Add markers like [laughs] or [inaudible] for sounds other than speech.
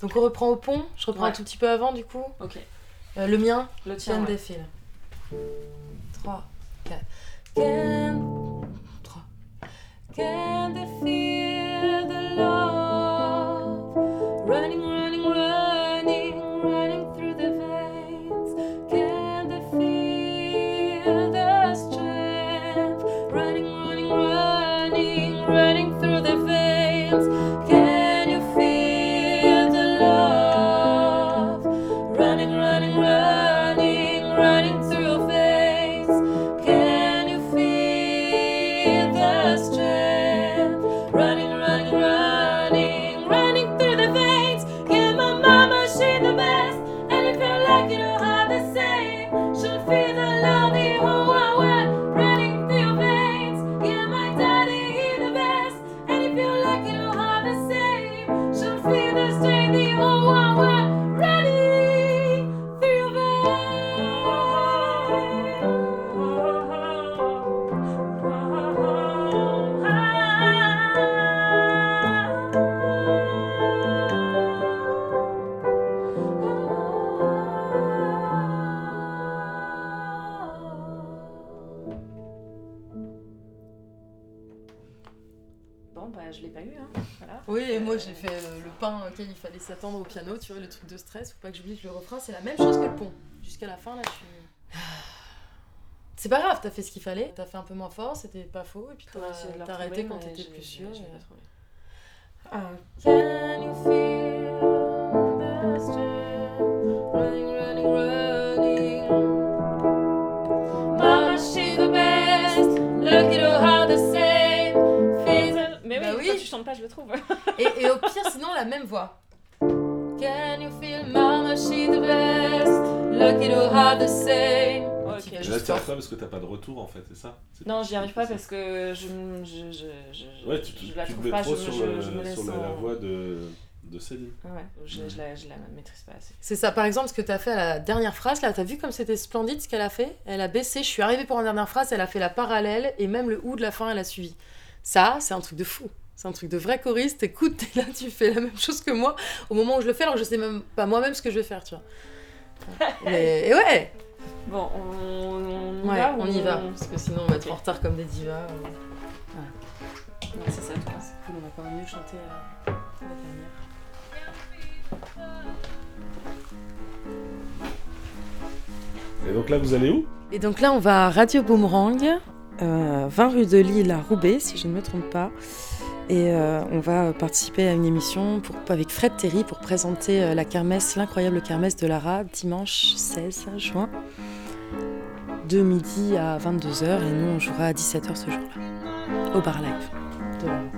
Donc on reprend au pont. Je reprends Ouais. un tout petit peu avant du coup. Ok. Euh, le mien, Le tien. Can ouais. feel 3, 4. Can... 3. Can they feel the love running, bah, je l'ai pas eu, hein. Voilà. Oui, et moi j'ai fait euh, le pain auquel il fallait s'attendre au piano, tu vois, le truc de stress, faut pas que j'oublie que le refrain c'est la même chose que le pont. Jusqu'à la fin là, je suis. C'est pas grave, t'as fait ce qu'il fallait, t'as fait un peu moins fort, c'était pas faux, et puis t'as arrêté quand t'étais plus sûr. Ah. Can you feel the strength running, running, running? Mama, she's the best. Look at her how the same. Chantes pas, je le trouve. et, et au pire, sinon, la même voix. Can you feel Mama, she's the best? Look at her how the same. Ok. Qui va Et là, parce que t'as pas de retour en fait, c'est ça? C'est- Non, j'y arrive pas parce que je, je, je, je, Ouais, tu, tu, je la tu trouve pas, trop je, sur, je, le- me sur la, la voix de, de Céline. Ouais, je, je, la, je la maîtrise pas assez. C'est ça, par exemple, ce que t'as fait à la dernière phrase, là, t'as vu comme c'était splendide ce qu'elle a fait? Elle a baissé, je suis arrivée pour la dernière phrase, elle a fait la parallèle, et même le ou de la fin, elle a suivi. Ça, c'est un truc de fou. C'est un truc de vrai choriste. Écoute, t'es là, tu fais la même chose que moi au moment où je le fais, alors que je sais même pas moi-même ce que je vais faire, tu vois. [laughs] Mais, et ouais, Bon, on, on y ouais va on y va, parce que sinon on va être en retard comme des divas. euh. Non, c'est ça, toi. C'est cool, on a quand même mieux chanté euh, la dernière. Et donc là, vous allez où? Et donc là, on va à Radio Boomerang, euh, 20 rue de Lille à Roubaix, si je ne me trompe pas. Et euh, on va participer à une émission avec Fred Terry pour présenter euh, la kermesse, l'incroyable kermesse de Lara, dimanche 16 juin, de midi à 22h. Et nous, on jouera à 17h ce jour-là, au bar live de Lara.